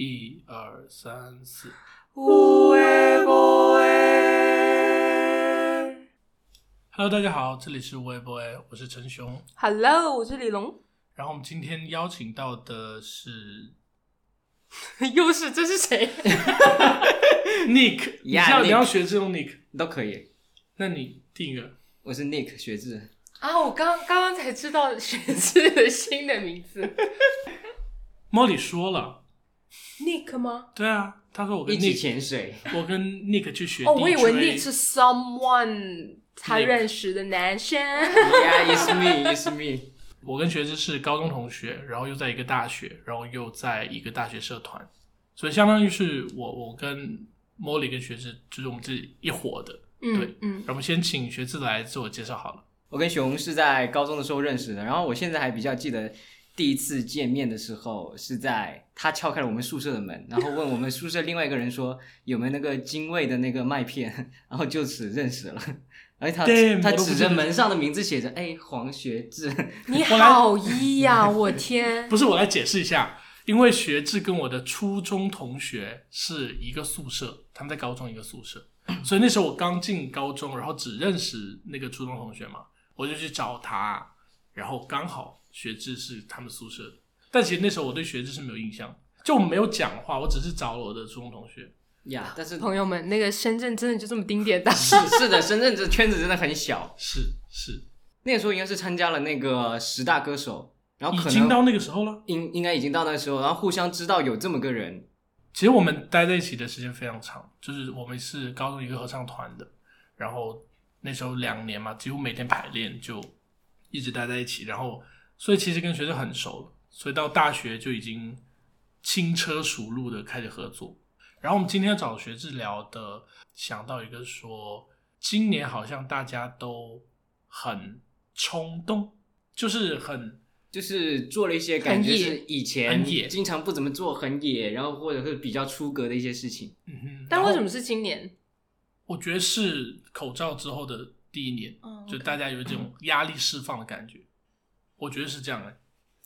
一二三四，无为不为。Hello，大家好，这里是无微不微，我是陈雄。Hello，我是李龙。然后我们今天邀请到的是 又是这是谁？Nick，你 Yeah，要 Nick 你要学这种 Nick，都可以。那你定一个我是 Nick 学志，啊，我刚刚刚才知道学志的新的名字 Molly 说了，Nick 吗？对啊，他说我跟一起 Nick，潜水。我跟 Nick 去学。哦，我以为 Nick 是 someone 他 Nick 认识的男生。Yeah, it's me, it's me。我跟学志是高中同学，然后又在一个大学，然后又在一个大学社团，所以相当于是我我跟 Molly 跟学志就是我们这一伙的。对嗯嗯，让我们先请学志来自我介绍好了。我跟熊是在高中的时候认识的，然后我现在还比较记得第一次见面的时候是在他敲开了我们宿舍的门，然后问我们宿舍另外一个人说有没有那个精卫的那个麦片，然后就此认识了。而且他 Damn，他指着门上的名字写着哎黄学志，你 好一呀、我天！不是我来解释一下，因为学志跟我的初中同学是一个宿舍，他们在高中一个宿舍，所以那时候我刚进高中，然后只认识那个初中同学嘛，我就去找他，然后刚好学制是他们宿舍的，但其实那时候我对学制是没有印象，就我没有讲话，我只是找了我的初中同学。呀，但是朋友们，那个深圳真的就这么丁点大？是是的，深圳这圈子真的很小。是是，那个时候应该是参加了那个十大歌手，然后可能已经到那个时候了。应应该已经到那个时候，然后互相知道有这么个人，其实我们待在一起的时间非常长，就是我们是高中一个合唱团的，然后那时候两年嘛，几乎每天排练就一直待在一起，然后所以其实跟学生很熟了，所以到大学就已经轻车熟路的开始合作。然后我们今天要找学治聊的，想到一个说，今年好像大家都很冲动，就是很就是做了一些感觉是以前很野经常不怎么做很野，然后或者是比较出格的一些事情。嗯哼。但为什么是今年？我觉得是口罩之后的第一年，嗯就大家有这种压力释放的感觉。我觉得是这样的、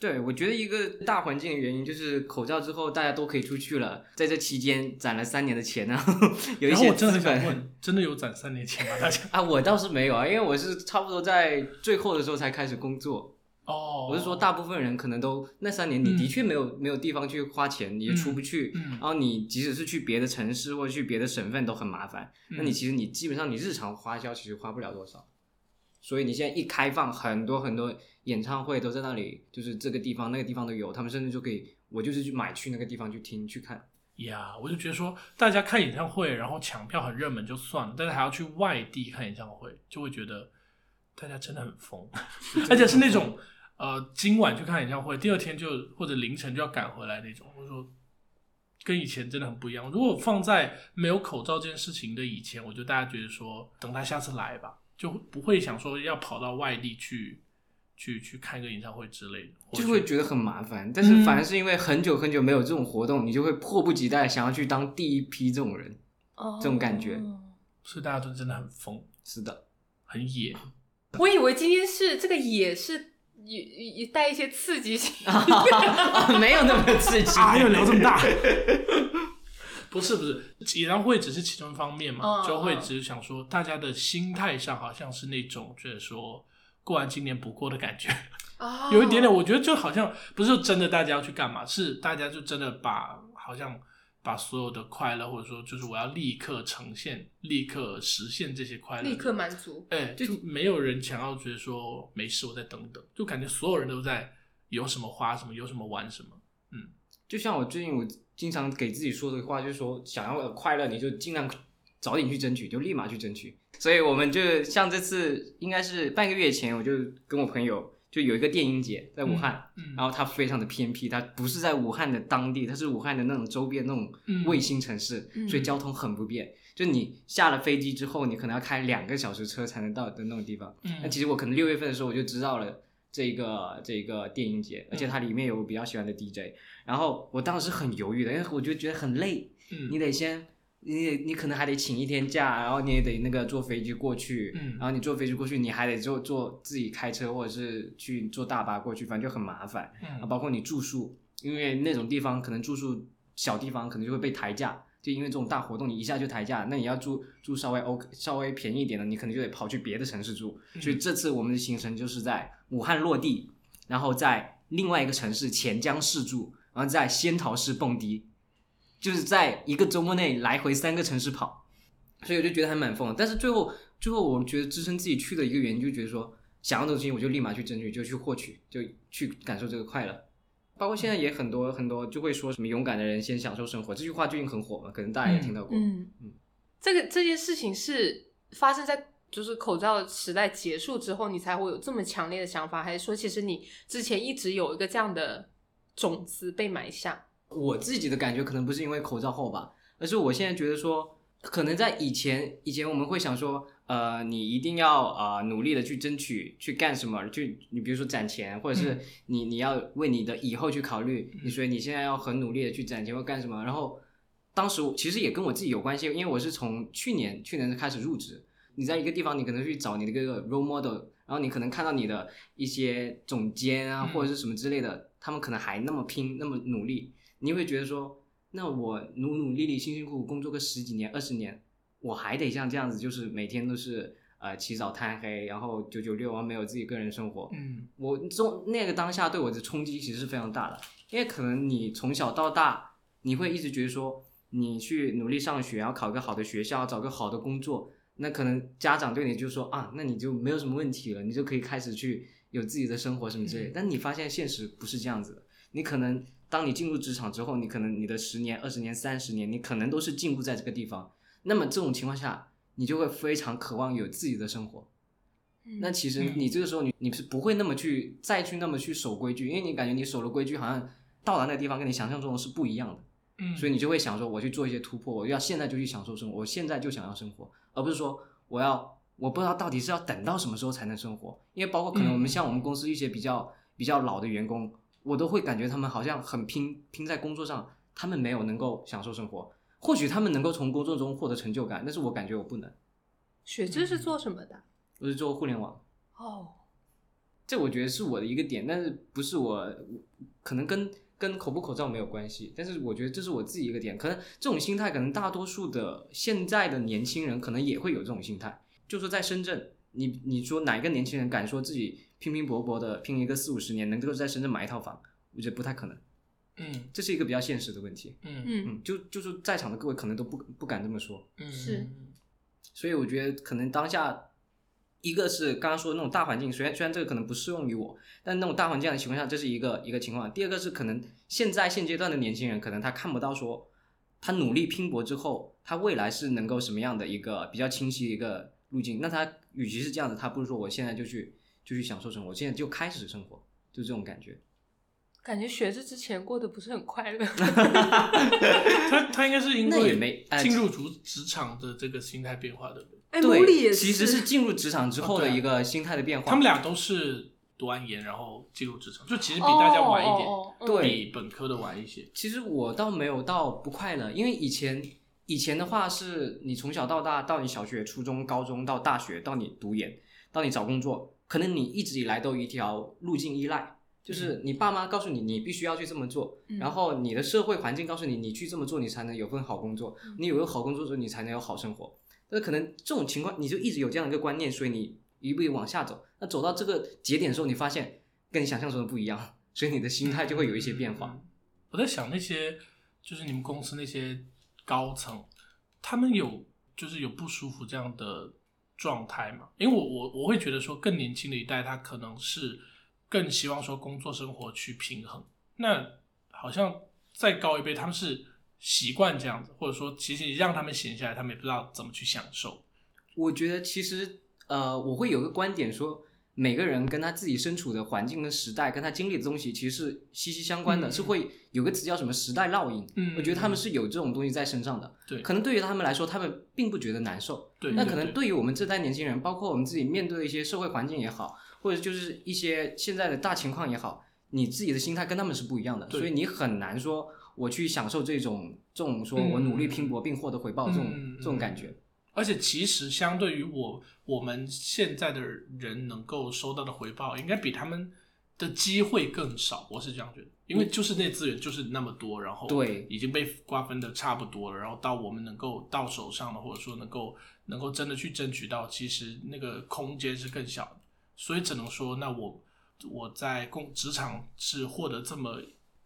对，我觉得一个大环境的原因就是口罩之后大家都可以出去了，在这期间攒了三年的钱，然 后有一些我真的资本很想问，真的有攒三年钱吗？大家？啊，我倒是没有啊，因为我是差不多在最后的时候才开始工作。哦，我是说，大部分人可能都那三年，你嗯的确没有、没有地方去花钱，你也出不去，嗯然后你即使是去别的城市或者去别的省份都很麻烦。那你嗯其实你基本上你日常花销其实花不了多少，所以你现在一开放，很多很多演唱会都在那里，就是这个地方那个地方都有，他们甚至就可以，我就是去买去那个地方去听去看。呀我就觉得说，大家看演唱会，然后抢票很热门就算了，但是还要去外地看演唱会，就会觉得大家真的很疯，而且是那种呃，今晚去看演唱会，第二天就或者凌晨就要赶回来那种。我说跟以前真的很不一样。如果放在没有口罩这件事情的以前，我觉得大家觉得说，等他下次来吧，就不会想说要跑到外地去去去看个演唱会之类的，就会觉得很麻烦，但是反而是因为很久很久没有这种活动，你就会迫不及待想要去当第一批这种人。这种感觉哦所以大家都真的很疯，是的，很野。我以为今天是这个野是也也带一些刺激性。没有那么刺激。啊，又聊这么大。不是不是，演唱会只是其中一方面嘛，嗯就会只是想说，大家的心态上好像是那种就是说过完今年不过的感觉，哦有一点点，我觉得就好像不是真的大家要去干嘛，是大家就真的把好像把所有的快乐，或者说就是我要立刻呈现、立刻实现这些快乐，立刻满足。哎、就没有人想要觉得说没事，我再等等，就感觉所有人都在有什么花什么，有什么玩什么。就像我最近我经常给自己说的话，就是说想要快乐，你就尽量早点去争取，就立马去争取。所以我们就像这次应该是半个月前，我就跟我朋友就有一个电音节在武汉，嗯，然后它非常的偏僻，它不是在武汉的当地，它是武汉的那种周边那种嗯卫星城市，嗯所以交通很不便。就你下了飞机之后，你可能要开两个小时车才能到的那种地方。那嗯其实我可能六月份的时候我就知道了这个这个电影节，而且它里面有我比较喜欢的 DJ，然后我当时很犹豫的，因为我就觉得很累，嗯你得先。你得你可能还得请一天假，然后你也得那个坐飞机过去，嗯然后你坐飞机过去，你还得坐坐自己开车或者是去坐大巴过去，反正就很麻烦。啊，嗯包括你住宿，因为那种地方可能住宿小地方可能就会被抬价，就因为这种大活动你一下就抬价，那你要住住稍微 OK 稍微便宜一点的，你可能就得跑去别的城市住。所以这次我们的行程就是在武汉落地，然后在另外一个城市潜江市住，然后在仙桃市蹦迪，就是在一个周末内来回三个城市跑，所以我就觉得还蛮疯的。但是最后最后我觉得支撑自己去的一个原因，就觉得说想要的东西我就立马去争取，就去获取，就去感受这个快乐。包括现在也很多很多就会说什么勇敢的人先享受生活这句话最近很火嘛，可能大家也听到过。嗯嗯这个这件事情是发生在就是口罩时代结束之后，你才会有这么强烈的想法，还是说其实你之前一直有一个这样的种子被埋下？我自己的感觉可能不是因为口罩后吧，而是我现在觉得说，可能在以前以前我们会想说，呃，你一定要呃努力的去争取去干什么，去你比如说攒钱，或者是你你要为你的以后去考虑，你所以你现在要很努力的去攒钱或干什么。然后当时我其实也跟我自己有关系，因为我是从去年去年开始入职，你在一个地方你可能去找你的一个 role model，然后你可能看到你的一些总监啊嗯或者是什么之类的，他们可能还那么拼那么努力。你会觉得说，那我努努力力、辛辛苦苦工作个十几年、二十年，我还得像这样子，就是每天都是呃起早贪黑，然后九九六，然后没有自己个人生活。嗯我中那个当下对我的冲击其实是非常大的，因为可能你从小到大，你会一直觉得说，你去努力上学，然后考个好的学校，找个好的工作，那可能家长对你就说啊，那你就没有什么问题了，你就可以开始去有自己的生活什么之类的。嗯但你发现现实不是这样子的，你可能当你进入职场之后，你可能你的十年、二十年、三十年，你可能都是禁锢在这个地方。那么这种情况下，你就会非常渴望有自己的生活。那其实嗯。你这个时候你你是不会那么去再去那么去守规矩，因为你感觉你守了规矩，好像到达那个地方跟你想象中的是不一样的，嗯，所以你就会想说，我去做一些突破，我要现在就去享受生活，我现在就想要生活，而不是说我要我不知道到底是要等到什么时候才能生活，因为包括可能我们嗯。像我们公司一些比较比较老的员工，我都会感觉他们好像很拼拼在工作上，他们没有能够享受生活，或许他们能够从工作中获得成就感，但是我感觉我不能，雪芝是做什么的？我是做互联网。哦，这我觉得是我的一个点，但是不是我可能跟跟口不口罩没有关系，但是我觉得这是我自己一个点，可能这种心态，可能大多数的现在的年轻人可能也会有这种心态，就说在深圳，你你说哪一个年轻人敢说自己拼拼搏搏的拼一个四五十年，能够在深圳买一套房？我觉得不太可能，嗯这是一个比较现实的问题。嗯嗯嗯，就就是在场的各位可能都不不敢这么说，嗯是所以我觉得可能当下，一个是刚刚说的那种大环境，虽然虽然这个可能不适用于我，但那种大环境的情况下，这是一个一个情况。第二个是可能现在现阶段的年轻人，可能他看不到说他努力拼搏之后，他未来是能够什么样的一个比较清晰的一个路径。那他与其是这样子，他不如说我现在就去就去享受生活，我现在就开始生活，就这种感觉。感觉学这之前过得不是很快乐。他他应该是因那也为没哎进入职职场的这个心态变化，的对？哎，对母里也其实是进入职场之后的一个心态的变化。他们俩都是读完研然后进入职场，就其实比大家晚一点，哦哦哦对比本科的晚一些。其实我倒没有到不快乐，因为以前以前的话是你从小到大，到你小学、初中、高中到大学，到你读研，到你找工作，可能你一直以来都有一条路径依赖，就是你爸妈告诉你你必须要去这么做，嗯然后你的社会环境告诉你你去这么做，你才能有份好工作，你有个好工作之后，你才能有好生活。那可能这种情况你就一直有这样一个观念，所以你一步一步往下走。那走到这个节点的时候，你发现跟你想象中的不一样，所以你的心态就会有一些变化。嗯我在想那些就是你们公司那些高层，他们有就是有不舒服这样的状态吗？因为我我我会觉得说，更年轻的一代他可能是更希望说工作生活去平衡。那好像再高一辈，他们是习惯这样子，或者说其实你让他们闲下来，他们也不知道怎么去享受。我觉得其实呃，我会有个观点说，每个人跟他自己身处的环境跟时代，跟他经历的东西其实是息息相关的，嗯是会有个词叫什么时代烙印。嗯我觉得他们是有这种东西在身上的。对可能对于他们来说，他们并不觉得难受。对，那可能对于我们这代年轻人，包括我们自己面对的一些社会环境也好，或者就是一些现在的大情况也好，你自己的心态跟他们是不一样的，所以你很难说我去享受这种这种说我努力拼搏并获得回报这种、嗯这种感觉。而且其实相对于我我们现在的人能够收到的回报，应该比他们的机会更少。我是这样觉得。因为就是那资源就是那么多，然后对已经被瓜分的差不多了，然后到我们能够到手上了，或者说能够能够真的去争取到，其实那个空间是更小的，所以只能说，那我我在工职场是获得这么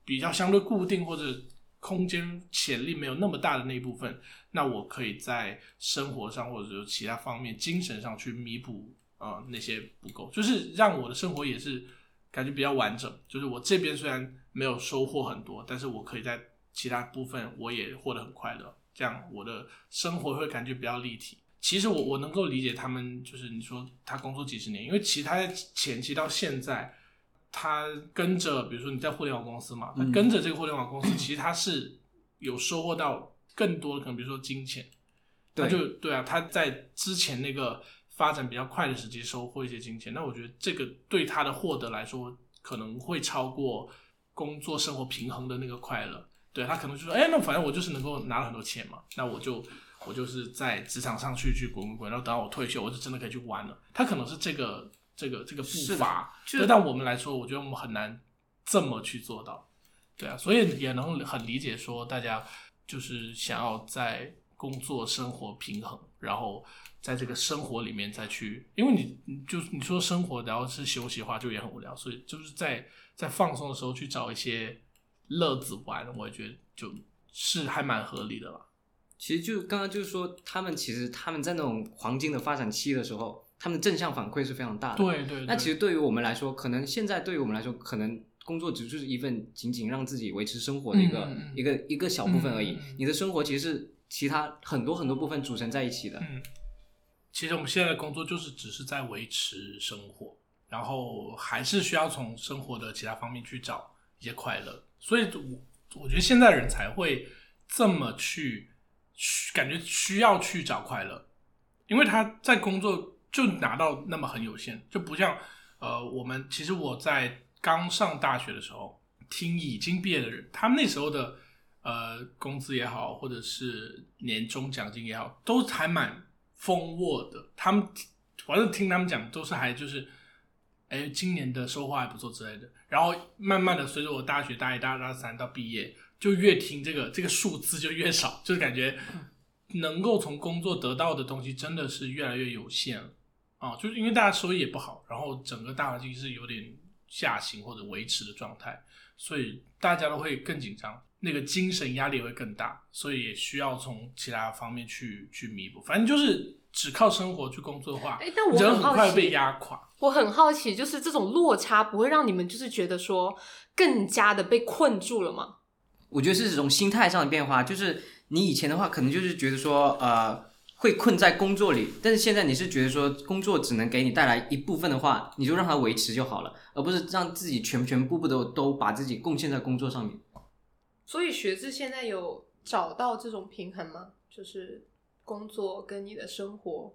比较相对固定或者空间潜力没有那么大的那一部分，那我可以在生活上或者说其他方面、精神上去弥补呃那些不够，就是让我的生活也是感觉比较完整。就是我这边虽然没有收获很多，但是我可以在其他部分我也获得很快乐，这样我的生活会感觉比较立体。其实我我能够理解他们，就是你说他工作几十年，因为其他前期到现在，他跟着，比如说你在互联网公司嘛，他嗯跟着这个互联网公司，其实他是有收获到更多的，可能比如说金钱，他就对啊，他在之前那个发展比较快的时期收获一些金钱，那我觉得这个对他的获得来说，可能会超过工作生活平衡的那个快乐。对他可能就说，哎，那反正我就是能够拿了很多钱嘛，那我就我就是在职场上去去滚滚滚，然后等到我退休，我就真的可以去玩了。他可能是这个这个这个步伐，就对，但我们来说，我觉得我们很难这么去做到。对啊，所以也能很理解说大家就是想要在工作生活平衡，然后在这个生活里面再去，因为你你就你说生活然后是休息的话，就也很无聊，所以就是在在放松的时候去找一些乐子玩，我也觉得就是还蛮合理的啦。其实就刚刚就是说，他们其实他们在那种黄金的发展期的时候，他们的正向反馈是非常大的。对对，那其实对于我们来说，可能现在对于我们来说，可能工作只就是一份仅仅让自己维持生活的一个、一个一个小部分而已。你的生活其实是其他很多很多部分组成在一起的。嗯，其实我们现在的工作就是只是在维持生活，然后还是需要从生活的其他方面去找一些快乐，所以我我觉得现在人才会这么去需感觉需要去找快乐，因为他在工作就拿到那么很有限，就不像呃我们其实我在刚上大学的时候听已经毕业的人，他们那时候的呃工资也好，或者是年终奖金也好，都还蛮丰沃的。他们反正听他们讲，都是还就是，哎，今年的收获还不错之类的。然后慢慢的随着我大学大一、大二、大三到毕业，就越听这个这个数字就越少，就是感觉能够从工作得到的东西真的是越来越有限了啊！就是因为大家收益也不好，然后整个大环境是有点下行或者维持的状态，所以大家都会更紧张，那个精神压力也会更大，所以也需要从其他方面去去弥补。反正就是只靠生活去工作的话，哎但我人很好奇很快被压垮。我很好奇，就是这种落差不会让你们就是觉得说更加的被困住了吗？我觉得是这种心态上的变化，就是你以前的话，可能就是觉得说，呃，会困在工作里，但是现在你是觉得说，工作只能给你带来一部分的话，你就让它维持就好了，而不是让自己全全部部都都把自己贡献在工作上面。所以学志现在有找到这种平衡吗？就是工作跟你的生活。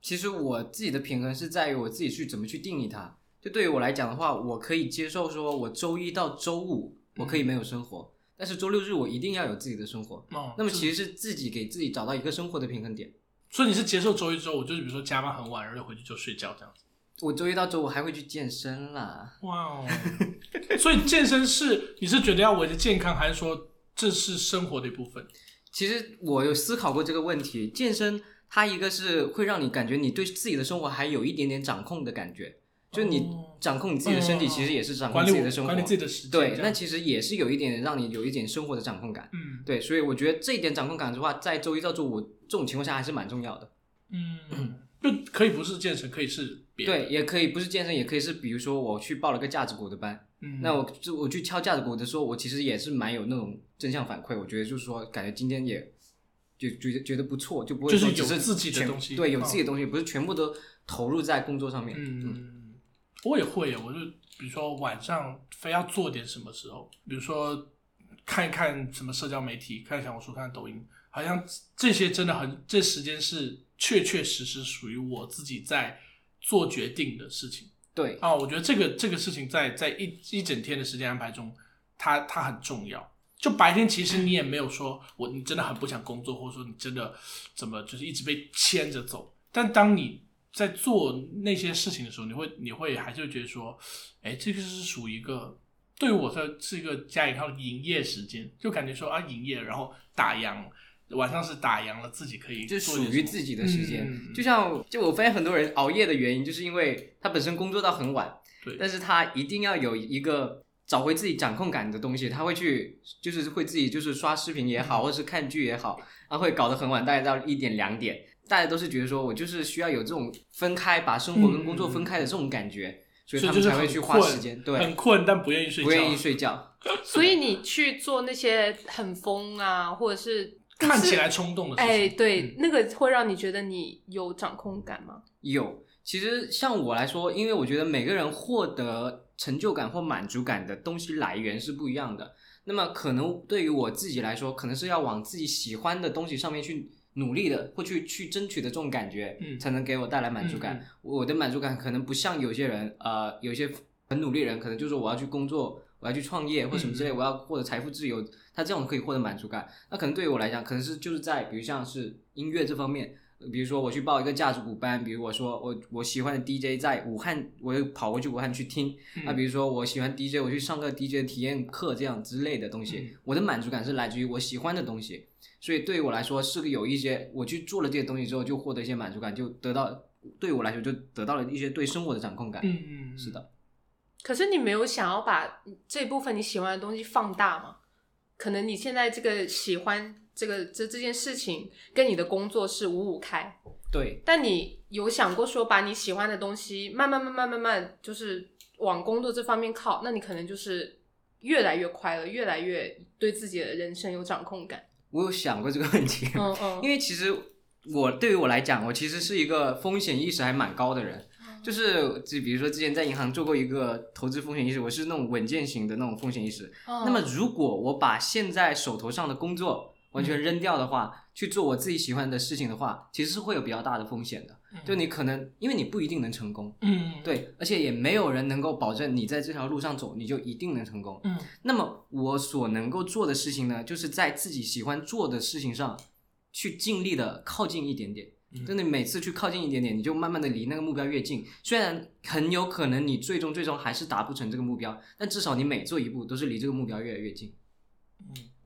其实我自己的平衡是在于我自己去怎么去定义它。就对于我来讲的话，我可以接受说我周一到周五我可以没有生活，但是周六日我一定要有自己的生活。哦，那么其实是自己给自己找到一个生活的平衡点。所以你是接受周一周五，就是比如说加班很晚，然后回去就睡觉这样子。我周一到周五还会去健身啦。哇哦！所以健身是你是觉得要维持健康，还是说这是生活的一部分？其实我有思考过这个问题，健身它一个是会让你感觉你对自己的生活还有一点点掌控的感觉，就你哦掌控你自己的身体，嗯其实也是掌控自己的生活。管理自己的时间。对，那其实也是有一点让你有一点生活的掌控感。嗯对，所以我觉得这一点掌控感的话，在周一到周五这种情况下还是蛮重要的。嗯，就可以不是健身，可以是别的。对，也可以不是健身，也可以是比如说我去报了个架子鼓的班，嗯，那我就我去敲架子鼓的时候，我其实也是蛮有那种正向反馈。我觉得就是说，感觉今天也就觉得觉得不错，就不会就是说只是有自己的东西对，有嗯自己的东西，不是全部都投入在工作上面。嗯，我也会耶，我就比如说晚上非要做点什么时候，比如说看一看什么社交媒体，看小红书，看抖音，好像这些真的很，这时间是确确实实属于我自己在做决定的事情对，啊。我觉得这个这个事情在在一一整天的时间安排中，它它很重要。就白天其实你也没有说我你真的很不想工作，或者说你真的怎么就是一直被牵着走。但当你在做那些事情的时候，你会你会还是会觉得说，哎，这个是属于一个对于我说是一个加引号营业时间，就感觉说啊营业，然后打烊，晚上是打烊了，自己可以就属于自己的时间。嗯就像就我发现很多人熬夜的原因，就是因为他本身工作到很晚，对但是他一定要有一个找回自己掌控感的东西，他会去就是会自己就是刷视频也嗯好，或者是看剧也好，他会搞得很晚，大概到一点两点。大家都是觉得说我就是需要有这种分开，把生活跟工作分开的这种感觉，所以他们才会去花时间，对很，困，但不愿意睡觉，不愿意睡觉。所以你去做那些很疯啊，或者是 看起来冲动的事情。哎，对，嗯那个会让你觉得你有掌控感吗？有，其实像我来说，因为我觉得每个人获得成就感或满足感的东西来源是不一样的。那么可能对于我自己来说，可能是要往自己喜欢的东西上面去努力的，或去去争取的这种感觉，嗯才能给我带来满足感。嗯嗯我的满足感可能不像有些人，呃，有些很努力人，可能就是我要去工作，我要去创业或什么之类，嗯我要获得财富自由，他这种可以获得满足感。那可能对于我来讲，可能是就是在比如像是音乐这方面，比如说我去报一个架子鼓班，比如我说我我喜欢的 DJ 在武汉，我就跑过去武汉去听。嗯那比如说我喜欢 DJ，我去上个 DJ 体验课这样之类的东西，嗯我的满足感是来自于我喜欢的东西。所以对于我来说是个有一些，我去做了这些东西之后，就获得一些满足感，就得到对于我来说就得到了一些对生活的掌控感。嗯嗯，嗯是，的，可是你没有想要把这部分你喜欢的东西放大吗？可能你现在这个喜欢这个这这件事情跟你的工作是五五开，对，但你有想过说把你喜欢的东西慢慢慢慢慢慢就是往工作这方面靠，那你可能就是越来越快乐，越来越对自己的人生有掌控感。我有想过这个问题，嗯 嗯，因为其实我对于我来讲，我其实是一个风险意识还蛮高的人。嗯就是，就比如说之前在银行做过一个投资风险意识，我是那种稳健型的那种风险意识。嗯那么如果我把现在手头上的工作完全扔掉的话，去做我自己喜欢的事情的话，其实是会有比较大的风险的。就你可能因为你不一定能成功，嗯，嗯，对，而且也没有人能够保证你在这条路上走你就一定能成功。嗯那么我所能够做的事情呢，就是在自己喜欢做的事情上去尽力的靠近一点点。嗯真的每次去靠近一点点，你就慢慢的离那个目标越近。虽然很有可能你最终最终还是达不成这个目标，但至少你每做一步都是离这个目标越来越近。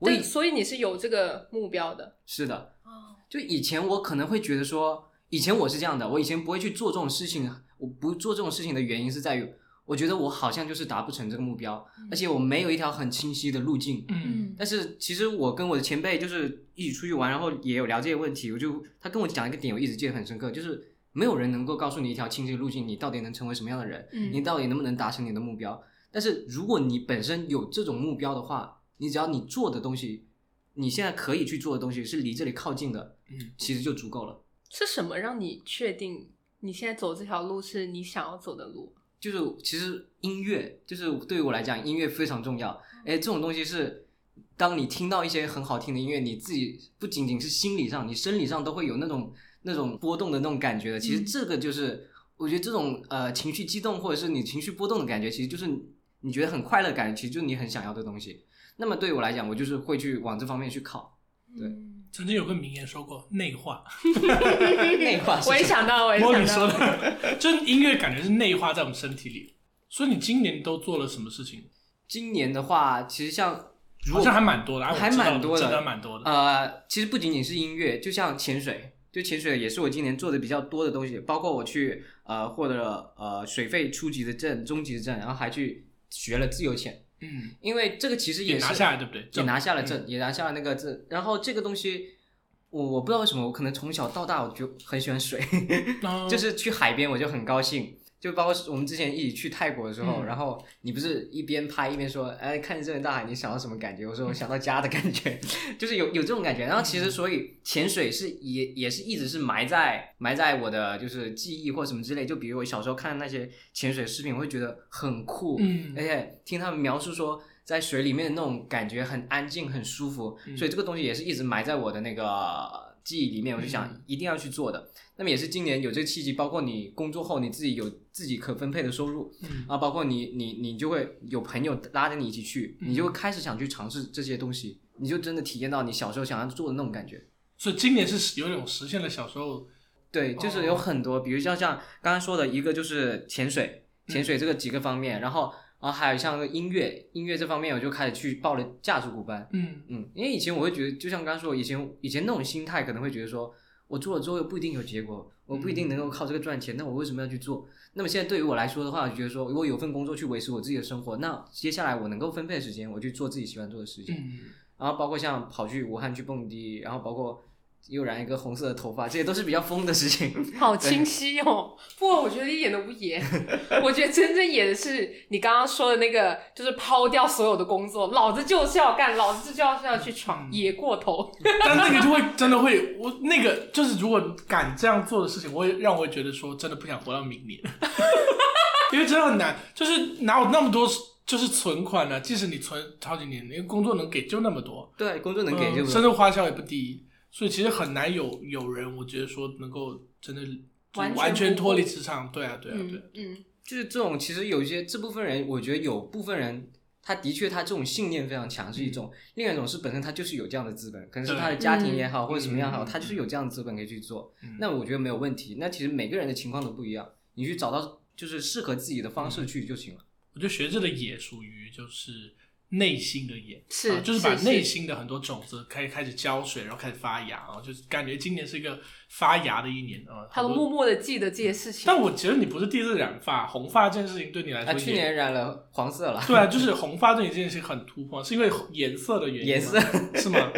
嗯所以你是有这个目标的。是的，哦，就以前我可能会觉得说，以前我是这样的，我以前不会去做这种事情。我不做这种事情的原因是在于，我觉得我好像就是达不成这个目标，而且我没有一条很清晰的路径。嗯但是其实我跟我的前辈就是一起出去玩，然后也有聊这些问题。我就他跟我讲一个点，我一直记得很深刻，就是没有人能够告诉你一条清晰的路径，你到底能成为什么样的人，嗯你到底能不能达成你的目标。但是如果你本身有这种目标的话，你只要你做的东西，你现在可以去做的东西是离这里靠近的，嗯其实就足够了。是什么让你确定你现在走这条路是你想要走的路？就是其实音乐，就是对于我来讲，音乐非常重要。哎，这种东西是，当你听到一些很好听的音乐，你自己不仅仅是心理上，你生理上都会有那种那种波动的那种感觉的。其实嗯这个就是，我觉得这种呃情绪激动或者是你情绪波动的感觉，其实就是你觉得很快乐的感觉，其实就是你很想要的东西。那么对于我来讲，我就是会去往这方面去靠。对嗯，曾经有个名言说过，内化，内化 是我也想到，我也想到，的，就是音乐感觉是内化在我们身体里。所以你今年都做了什么事情？今年的话，其实像如果好像还蛮多的，啊还蛮多的真的蛮多的。呃，其实不仅仅是音乐，就像潜水，就潜水也是我今年做的比较多的东西，包括我去呃获得了呃水费初级的证、中级的证，然后还去学了自由潜，嗯，因为这个其实也是拿下了对不对？也拿下了嗯证，也拿下了那个证，然后这个东西。我我不知道为什么，我可能从小到大我就很喜欢水，嗯 就是去海边我就很高兴，就包括我们之前一起去泰国的时候，嗯然后你不是一边拍一边说，哎，看着这片大海，你想到什么感觉？我说我想到家的感觉，就是有有这种感觉。然后其实所以潜水是也也是一直是埋在埋在我的就是记忆或什么之类。就比如我小时候看那些潜水视频，我会觉得很酷，嗯而且听他们描述说。在水里面的那种感觉很安静、很舒服，嗯所以这个东西也是一直埋在我的那个记忆里面。我就想嗯一定要去做的。那么也是今年有这个契机，包括你工作后你自己有自己可分配的收入嗯啊，包括你你你就会有朋友拉着你一起去，嗯你就会开始想去尝试这些东西，你就真的体验到你小时候想要做的那种感觉。所以今年是有一种实现了小时候对，就是哦有很多，比如像像刚刚说的一个就是潜水，潜水这个几个方面，然后然后还有像音乐，音乐这方面我就开始去报了架子鼓班。嗯嗯，因为以前我会觉得，就像刚刚说，以前以前那种心态可能会觉得说，我做了之后又不一定有结果，我不一定能够靠这个赚钱，那我为什么要去做？那么现在对于我来说的话，我觉得说，如果有份工作去维持我自己的生活，那接下来我能够分配的时间，我去做自己喜欢做的事情。嗯，然后包括像跑去武汉去蹦迪，然后包括又染一个红色的头发，这些都是比较疯的事情。好清晰哦。不过我觉得一点都不野，我觉得真正野的是你刚刚说的那个，就是抛掉所有的工作，老子就是要干，老子就要是要去闯，野过头。但那个就会 真的会，我那个就是如果敢这样做的事情，我会让我会觉得说，真的不想活到明年，因为真的很难，就是哪有那么多就是存款呢、即使你存好几年，因为工作能给就那么多，对，工作能给就嗯生活花销也不低，所以其实很难有有人，我觉得说能够真的完全完全脱离职场。对啊，对啊，对啊嗯。嗯，就是这种，其实有一些这部分人，我觉得有部分人，他的确他这种信念非常强，是一种；另外一种是本身他就是有这样的资本，可能是他的家庭也好，或者什么样好，嗯他就是有这样的资本可以去做。嗯那我觉得没有问题。那其实每个人的情况都不一样，你去找到就是适合自己的方式去就行了。我觉得学这个也属于就是内心的眼，是啊就是把内心的很多种子开开始浇水，然后开始发芽啊，就是感觉今年是一个发芽的一年啊。他都默默的记得这些事情。但我觉得你不是第一次染发，红发这件事情对你来说他，去年染了黄色了，对啊，就是红发对你这件事情很突破，是因为颜色的原因吗，颜色是吗？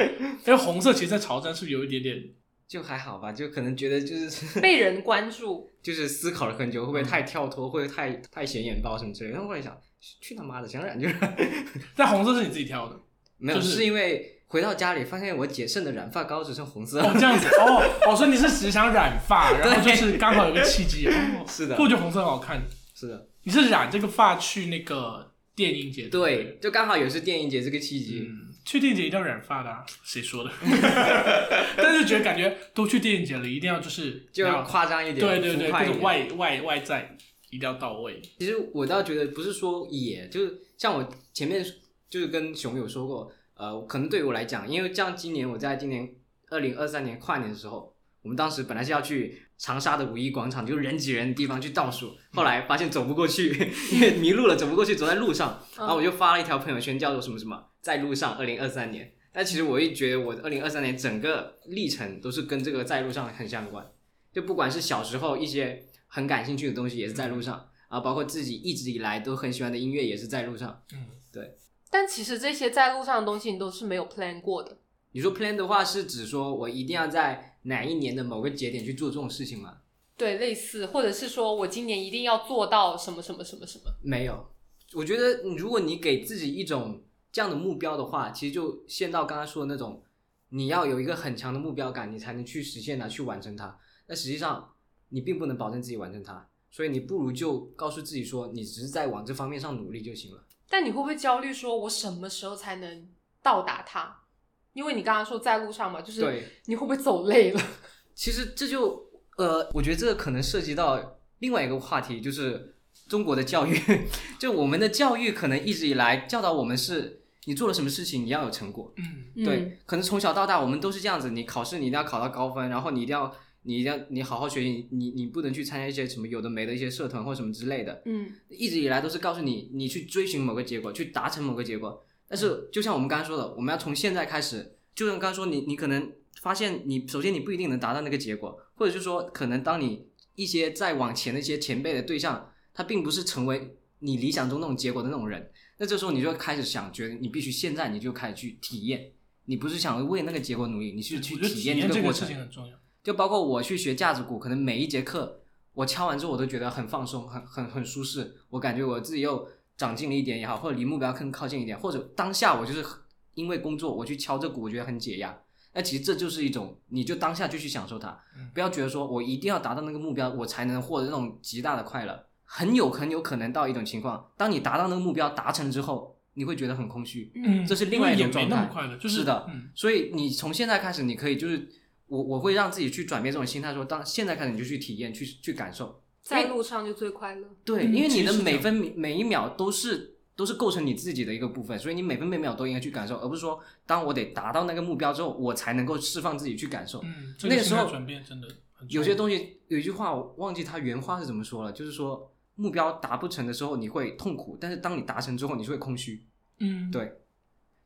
因为红色其实，在潮汕是不是有一点点，就还好吧，就可能觉得就是 被人关注，就是思考了很久，会不会太跳脱，会不会太太显眼包什么之类的。然后后来想，去他妈的，想染就染。但红色是你自己挑的。没有，就是是因为回到家里发现我姐剩的染发膏只剩红色。哦，这样子哦，我说你是只想染发，然后就是刚好有个契机，哦，是的我觉得红色很好看。是的，你是染这个发去那个电音节？对，就刚好也是电影节这个契，机。嗯，去电影节一定要染发的、啊，谁说的？但是觉得感觉都去电影节了，一定要就是就要要夸张一点，对对对，各种。外外外在一定要到位。其实我倒觉得不是说也，就是像我前面就是跟熊有说过，呃，可能对于我来讲，因为像今年我在今年二零二三年跨年的时候，我们当时本来是要去长沙的五一广场，就人挤人的地方去倒数，后来发现走不过去，因为迷路了，走不过去，走在路上，然后我就发了一条朋友圈，叫做什么什么，在路上，二零二三年。但其实我一觉得我二零二三年整个历程都是跟这个在路上很相关，就不管是小时候一些很感兴趣的东西也是在路上，啊，包括自己一直以来都很喜欢的音乐也是在路上。嗯，对但其实这些在路上的东西你都是没有 plan 过的。你说 plan 的话是指说我一定要在哪一年的某个节点去做这种事情吗？对，类似，或者是说我今年一定要做到什么什么什么什么。没有，我觉得如果你给自己一种这样的目标的话，其实就陷到刚刚说的那种，你要有一个很强的目标感，你才能去实现它，去完成它。那实际上你并不能保证自己完成它，所以你不如就告诉自己说，你只是在往这方面上努力就行了。但你会不会焦虑？说我什么时候才能到达它？因为你刚刚说在路上嘛，就是，你会不会走累了？其实这就呃，我觉得这个可能涉及到另外一个话题，就是中国的教育。就我们的教育可能一直以来教导我们是，你做了什么事情你要有成果。嗯，对，可能从小到大我们都是这样子，你考试你一定要考到高分，然后你一定要你一定要你好好学习，你你不能去参加一些什么有的没的一些社团或什么之类的。嗯一直以来都是告诉你，你去追寻某个结果，去达成某个结果。但是就像我们刚才说的，我们要从现在开始，就像刚才说你，你可能发现你首先你不一定能达到那个结果，或者是说可能当你一些再往前的一些前辈的对象，他并不是成为你理想中那种结果的那种人，那这时候你就开始想，觉得你必须现在你就开始去体验，你不是想为那个结果努力，你是去体验验这个事这个过程。情很重要。就包括我去学架子鼓，可能每一节课我敲完之后，我都觉得很放松，很很很舒适。我感觉我自己又长进了一点也好，或者离目标更靠近一点，或者当下我就是因为工作我去敲这鼓，我觉得很解压。那其实这就是一种，你就当下就去享受它嗯，不要觉得说我一定要达到那个目标，我才能获得那种极大的快乐。很有很有可能到一种情况，当你达到那个目标达成之后，你会觉得很空虚。嗯，这是另外一种因为也没那状态么快乐，就是是的嗯，所以你从现在开始，你可以就是我我会让自己去转变这种心态，说当现在开始你就去体验，去去感受。在路上就最快乐。对，嗯因为你的每分每一秒都是都是构成你自己的一个部分，所以你每分每秒都应该去感受，而不是说当我得达到那个目标之后，我才能够释放自己去感受。嗯，那个时候转变真的很有些东西有一句话我忘记它原话是怎么说了，就是说目标达不成的时候你会痛苦，但是当你达成之后你是会空虚。嗯，对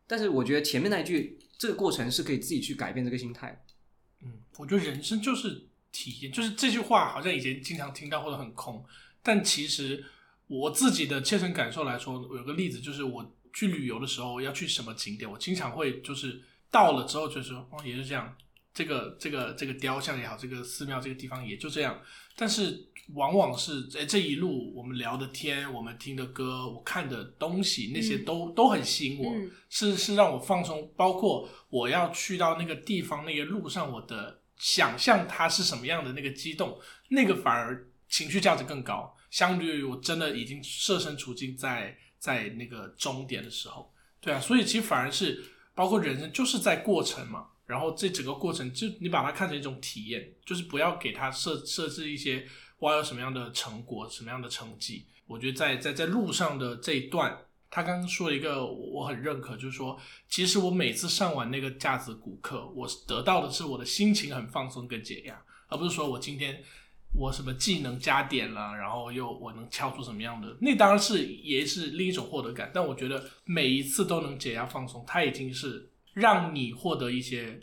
但是我觉得前面那一句，这个过程是可以自己去改变这个心态。嗯，我觉得人生就是体验，就是这句话好像以前经常听到或者很空，但其实我自己的切身感受来说，有个例子就是我去旅游的时候要去什么景点，我经常会就是到了之后就说哦，也是这样，这个这个这个雕像也好，这个寺庙这个地方也就这样，但是往往是哎这一路我们聊的天，我们听的歌，我看的东西，那些嗯。都、都很吸引我，嗯。是是让我放松，包括我要去到那个地方，那个路上我的想象它是什么样的那个激动，那个反而情绪价值更高，相对于我真的已经设身处境在在那个终点的时候，对啊，所以其实反而是包括人生就是在过程嘛，然后这整个过程就你把它看成一种体验，就是不要给它设设置一些我有什么样的成果，什么样的成绩。我觉得在在在路上的这一段，他刚刚说了一个我很认可，就是说，其实我每次上完那个架子鼓课，我得到的是我的心情很放松跟解压，而不是说我今天我什么技能加点了，然后又我能敲出什么样的，那当然是也是另一种获得感。但我觉得每一次都能解压放松，它已经是让你获得一些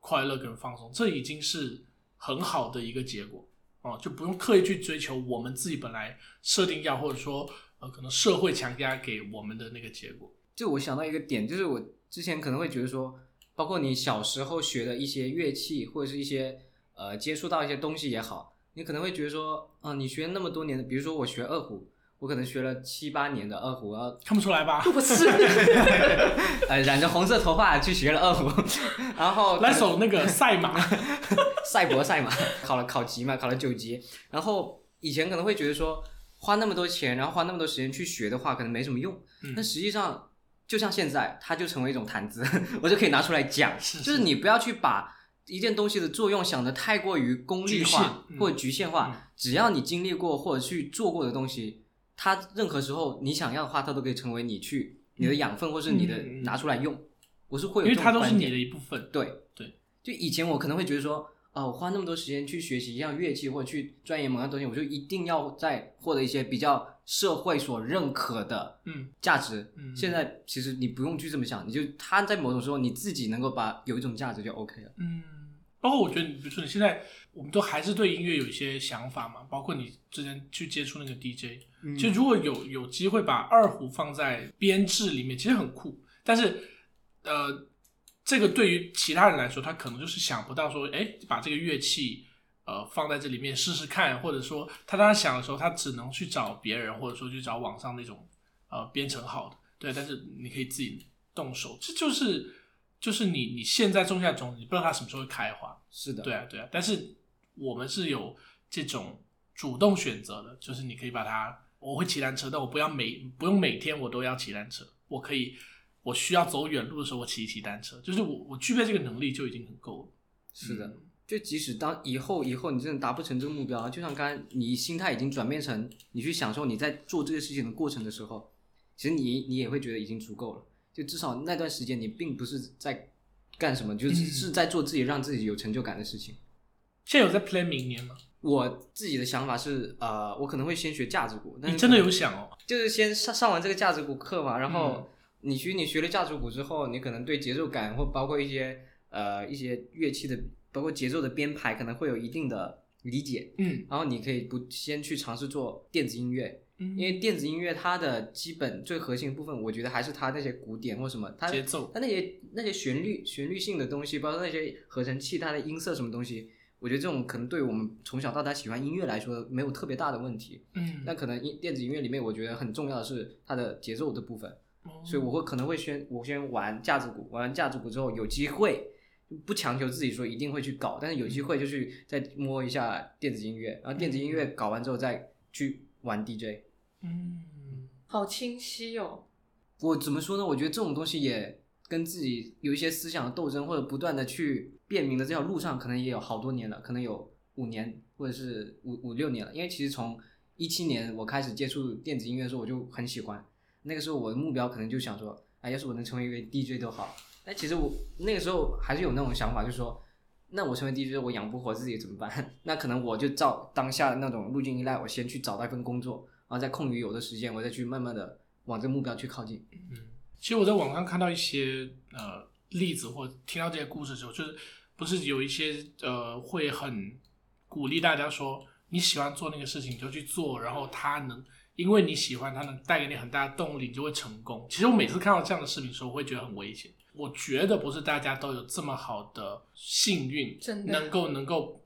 快乐跟放松，这已经是很好的一个结果哦，就不用刻意去追求我们自己本来设定要，或者说呃可能社会强加给我们的那个结果。就我想到一个点，就是我之前可能会觉得说，包括你小时候学的一些乐器，或者是一些呃接触到一些东西也好，你可能会觉得说，啊、你学那么多年的，比如说我学二胡，我可能学了七八年的二胡，然后看不出来吧？不是，呃染着红色头发去学了二胡，然后来首那个赛马，赛博赛马，考了考级嘛，考了九级。然后以前可能会觉得说，花那么多钱，然后花那么多时间去学的话，可能没什么用。嗯但实际上，就像现在，它就成为一种谈资，我就可以拿出来讲。是就是你不要去把一件东西的作用想的太过于功利化嗯或者局限化。嗯只要你经历过或者去做过的东西，它任何时候你想要的话，它都可以成为你去你的养分，或是你的拿出来用。我是会有因为它都是你的一部分。对对，就以前我可能会觉得说，啊、我花那么多时间去学习一样乐器或者去钻研某样东西，我就一定要在获得一些比较社会所认可的嗯价值。嗯，现在其实你不用去这么想，你就它在某种时候你自己能够把有一种价值就 OK 了。嗯，包括我觉得你，比如说你现在，我们都还是对音乐有一些想法嘛，包括你之前去接触那个 DJ，嗯。其实如果有有机会把二胡放在编制里面，其实很酷。但是，呃，这个对于其他人来说，他可能就是想不到说，哎，把这个乐器呃放在这里面试试看，或者说他当时想的时候，他只能去找别人，或者说去找网上那种呃编程好的，对。但是你可以自己动手，这就是就是你你现在种下种子，你不知道它什么时候会开花，是的，对啊，对啊，但是我们是有这种主动选择的，就是你可以把它，我会骑单车，但我不要每不用每天我都要骑单车，我可以，我需要走远路的时候我骑一骑单车，就是我我具备这个能力就已经很够了。是的。嗯就即使当以后以后你真的达不成这个目标，就像刚才你心态已经转变成你去享受你在做这个事情的过程的时候，其实你你也会觉得已经足够了。就至少那段时间你并不是在干什么，就是嗯是在做自己让自己有成就感的事情。现在有在 plan 明年吗？我自己的想法是，呃，我可能会先学架子鼓，但是你真的有想哦？就是先上上完这个架子鼓课嘛，然嗯后你学你学了架子鼓之后，你可能对节奏感或包括一些呃一些乐器的，包括节奏的编排，可能会有一定的理解。嗯然后你可以不先去尝试做电子音乐，嗯，因为电子音乐它的基本最核心的部分，我觉得还是它那些鼓点或什么，它节奏，它那些那些旋律旋律性的东西，包括那些合成器它的音色什么东西，我觉得这种可能对我们从小到大喜欢音乐来说没有特别大的问题。嗯，那可能音电子音乐里面，我觉得很重要的是它的节奏的部分，哦所以我会可能会先我先玩架子鼓，玩完架子鼓之后有机会，不强求自己说一定会去搞，但是有机会就去再摸一下电子音乐，然后电子音乐搞完之后再去玩 DJ。嗯好清晰哦。我怎么说呢？我觉得这种东西也跟自己有一些思想的斗争，或者不断的去辨明的这条路上，可能也有好多年了，可能有五年或者是五五六年了。因为其实从一七年我开始接触电子音乐的时候，我就很喜欢。那个时候我的目标可能就想说，哎，要是我能成为一个 DJ 都好。但其实我那个时候还是有那种想法，就是说，那我成为 DJ，我养不活自己怎么办？那可能我就照当下的那种路径依赖，我先去找到一份工作，然后在空余有的时间，我再去慢慢的往这个目标去靠近。嗯其实我在网上看到一些呃例子，或听到这些故事的时候，就是不是有一些呃会很鼓励大家说你喜欢做那个事情你就去做，然后它能因为你喜欢它能带给你很大的动力，你就会成功。其实我每次看到这样的视频的时候，我会觉得很危险。我觉得不是大家都有这么好的幸运，真的能够能够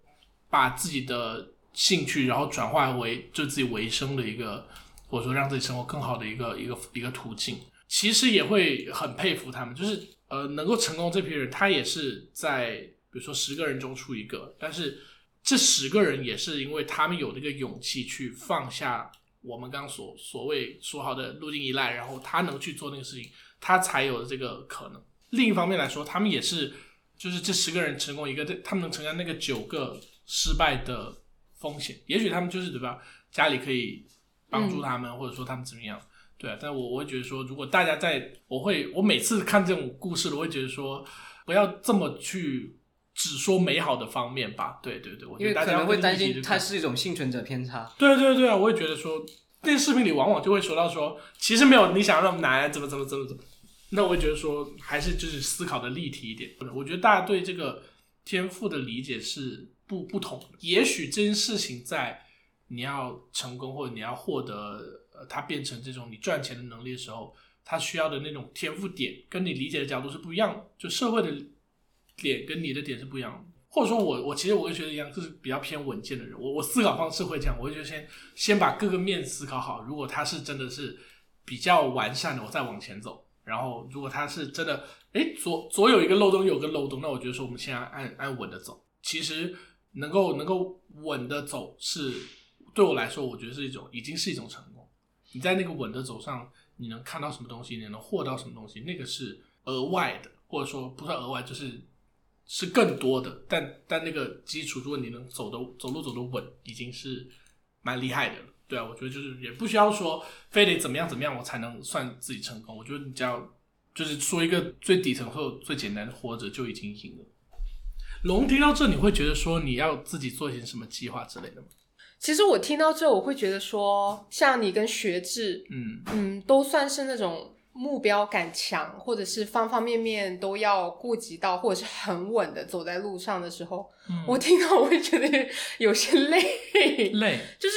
把自己的兴趣，然后转化为就自己为生的一个，或者说让自己生活更好的一个一个一个途径。其实也会很佩服他们，就是呃能够成功这批人，他也是在比如说十个人中出一个，但是这十个人也是因为他们有那个勇气去放下我们刚刚所所谓说好的路径依赖，然后他能去做那个事情，他才有这个可能。另一方面来说，他们也是就是这十个人成功一个，他们能承担那个九个失败的风险。也许他们就是对吧，家里可以帮助他们，或者说他们怎么样。对啊，但我我会觉得说，如果大家在，我会我每次看这种故事，我会觉得说，不要这么去只说美好的方面吧。对对对，我觉因为得大家可能会担心它是一种幸存者偏差。对对对啊，我也觉得说，那个视频里往往就会说到说，其实没有你想的那么难，怎么怎么怎么怎么。那我会觉得说，还是就是思考的立体一点。我觉得大家对这个天赋的理解是不不同的。也许这件事情在你要成功或者你要获得呃它变成这种你赚钱的能力的时候，它需要的那种天赋点跟你理解的角度是不一样的。就社会的点跟你的点是不一样的。或者说我我其实我会觉得一样，就是比较偏稳健的人。我我思考方式会这样，我会觉得先先把各个面思考好。如果他是真的是比较完善的，我再往前走。然后如果他是真的，哎，左左有一个漏洞，有个漏洞，那我觉得说我们现在按按稳的走。其实能够能够稳的走是对我来说，我觉得是一种已经是一种成功。你在那个稳的走上，你能看到什么东西，你能获到什么东西，那个是额外的，或者说不算额外，就是是更多的。但但那个基础，如果你能走的走路走得稳，已经是蛮厉害的了。对啊，我觉得就是也不需要说非得怎么样怎么样我才能算自己成功。我觉得你只要就是说一个最底层或最简单的活着就已经赢了。龙听到这，你会觉得说你要自己做一些什么计划之类的吗？其实我听到这，我会觉得说，像你跟学志，嗯。嗯，都算是那种目标感强，或者是方方面面都要顾及到，或者是很稳的走在路上的时候，嗯我听到我会觉得有些累，累，就是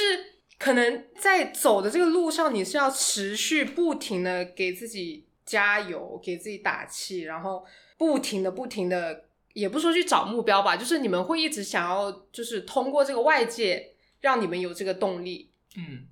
可能在走的这个路上，你是要持续不停的给自己加油，给自己打气，然后不停的不停的，也不说去找目标吧，就是你们会一直想要，就是通过这个外界让你们有这个动力。嗯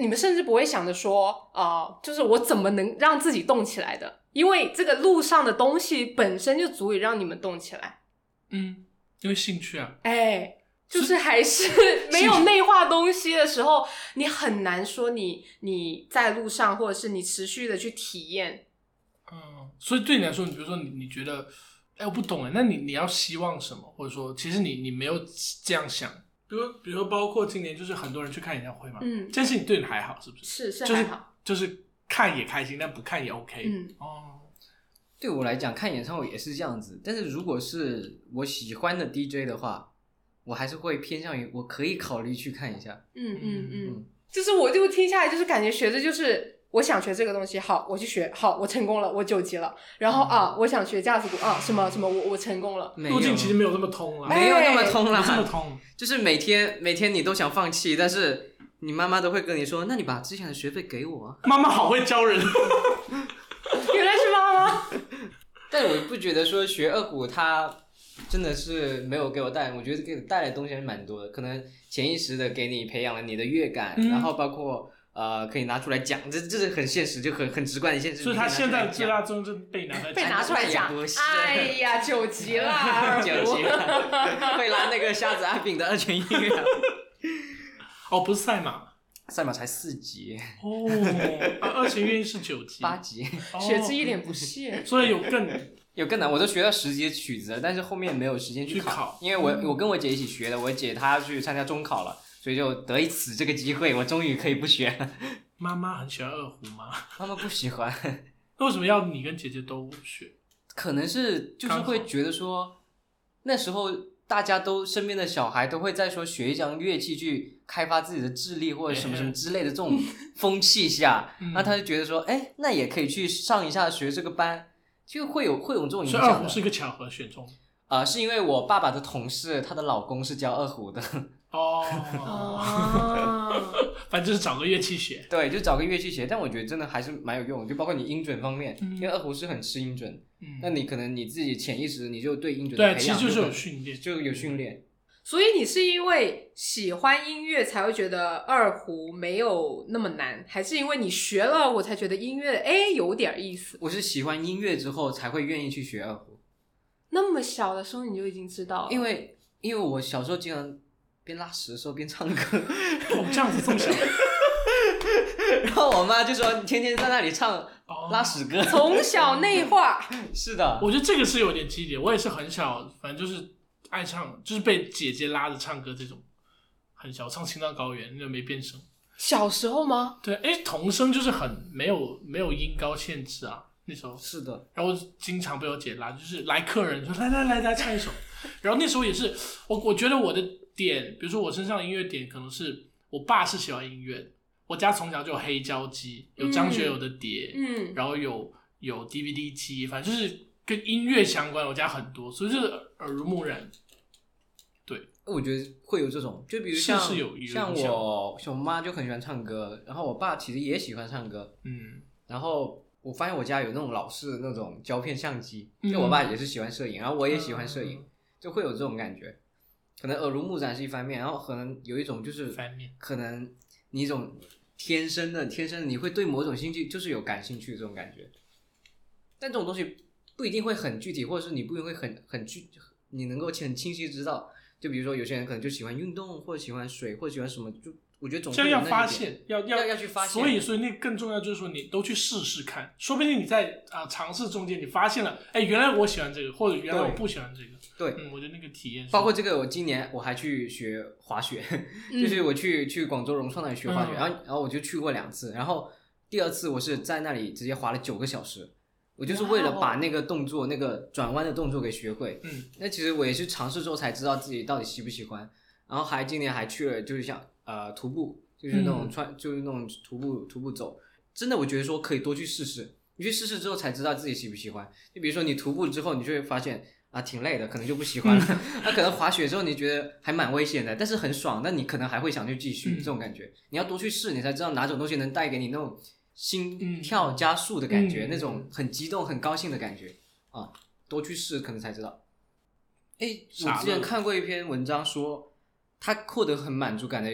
你们甚至不会想着说，啊、就是我怎么能让自己动起来的？因为这个路上的东西本身就足以让你们动起来。嗯，因为兴趣啊，哎，就是还是没有内化东西的时候，你很难说你你在路上，或者是你持续的去体验。嗯，所以对你来说，你比如说你你觉得，哎，我不懂哎，那你你要希望什么？或者说，其实你你没有这样想，比如比如说包括今年就是很多人去看演唱会嘛，嗯这件事情对你还好是不是？是是就是还好，就是看也开心，但不看也 OK。嗯哦，对我来讲，看演唱会也是这样子。但是如果是我喜欢的 DJ 的话，我还是会偏向于我可以考虑去看一下。嗯嗯嗯嗯，就是我就听下来，就是感觉学的就是。我想学这个东西，好，我去学，好，我成功了，我九级了。然后啊，我想学架子鼓啊，什么什么，我我成功了。路径其实没有那么通啊，没有那么通没啦，这么通。就是每天每天你都想放弃，但是你妈妈都会跟你说，那你把之前的学费给我啊。妈妈好会教人，原来是妈妈。但我不觉得说学二胡它真的是没有给我带来，我觉得给你带来的东西还是蛮多的，可能潜意识的给你培养了你的乐感，嗯然后包括呃可以拿出来讲，这这是很现实，就很很直观的一件事。所以他现在拿出来讲。最大作用就被拿来被拿出来讲。哎呀，九级啦，二 九级。了，会拉那个瞎子阿炳的二泉映月啊，哦，不是赛马。赛马才四级，哦，啊二泉映月是九级，八级，哦。学之一脸不屑。所以有更有更难，我都学到十级的曲子了，但是后面没有时间去考，因为我、嗯。我跟我姐一起学的，我姐她去参加中考了，所以就得以此这个机会，我终于可以不学了。妈妈很喜欢二胡吗？妈妈不喜欢，那为什么要你跟姐姐都学？可能是就是会觉得说，那时候大家都身边的小孩都会在说学一张乐器去开发自己的智力或者什么什么之类的这种风气下，嗯那他就觉得说，哎，那也可以去上一下学这个班，就会有会有这种影所以二胡。是一个巧合选中的。啊、是因为我爸爸的同事，她的老公是教二胡的，哦，哦，反正就是找个乐器学。对，就找个乐器学。但我觉得真的还是蛮有用的，就包括你音准方面，嗯因为二胡是很吃音准，嗯，那你可能你自己潜意识你就对音准对啊，的培养其实就是有训练。就有训练。所以你是因为喜欢音乐才会觉得二胡没有那么难，还是因为你学了二胡才觉得音乐哎有点意思？我是喜欢音乐之后才会愿意去学二胡，那么小的时候你就已经知道了，因为因为我小时候经常边拉屎的时候边唱歌，哦，这样子这么小，然后我妈就说你天天在那里唱哦拉屎歌。从小内化，是的，我觉得这个是有点激烈。我也是很小，反正就是爱唱，就是被姐姐拉着唱歌这种，很小，唱《青藏高原》那个没变声。小时候吗？对，哎，童声就是很没有没有音高限制啊，那时候。是的，然后经常被我姐拉，就是来客人说来来来来唱一首，然后那时候也是我我觉得我的点，比如说我身上的音乐点可能是我爸是喜欢音乐，我家从小就有黑胶机，有张学友的碟，嗯，然后有有 DVD 机，反正就是跟音乐相关，我家很多，所以就是耳濡目染。对我觉得会有这种，就比如像是有有像我像我妈就很喜欢唱歌，然后我爸其实也喜欢唱歌，嗯然后我发现我家有那种老式的那种胶片相机，嗯就我爸也是喜欢摄影，然后我也喜欢摄影嗯，就会有这种感觉。可能耳濡目染是一方面，然后可能有一种就是可能你一种天生的天生的你会对某种兴趣就是有感兴趣这种感觉，但这种东西不一定会很具体，或者是你不一定会很很具，你能够很清晰知道。就比如说有些人可能就喜欢运动，或者喜欢水，或者喜欢什么，就我觉得总这样要发现，要要要去发现所以，所以那更重要就是说，你都去试试看，说不定你在啊、尝试中间，你发现了，哎，原来我喜欢这个，或者原来我不喜欢这个。对嗯，我觉得那个体验，包括这个，我今年我还去学滑雪，就是我去去广州融创那里学滑雪，嗯然后然后我就去过两次，然后第二次我是在那里直接滑了九个小时，我就是为了把那个动作、那个转弯的动作给学会。嗯，那其实我也是尝试之后才知道自己到底喜不喜欢，然后还今年还去了，就是像呃徒步，就是那种嗯穿、就是那种徒步徒步走，真的我觉得说可以多去试试，你去试试之后才知道自己喜不喜欢。就比如说你徒步之后，你就会发现啊挺累的，可能就不喜欢了。那、可能滑雪之后你觉得还蛮危险的，但是很爽，那你可能还会想去继续、嗯这种感觉。你要多去试，你才知道哪种东西能带给你那种心嗯跳加速的感觉，嗯那种很激动、很高兴的感觉啊，多去试可能才知道。哎，我之前看过一篇文章说，他获得很满足感的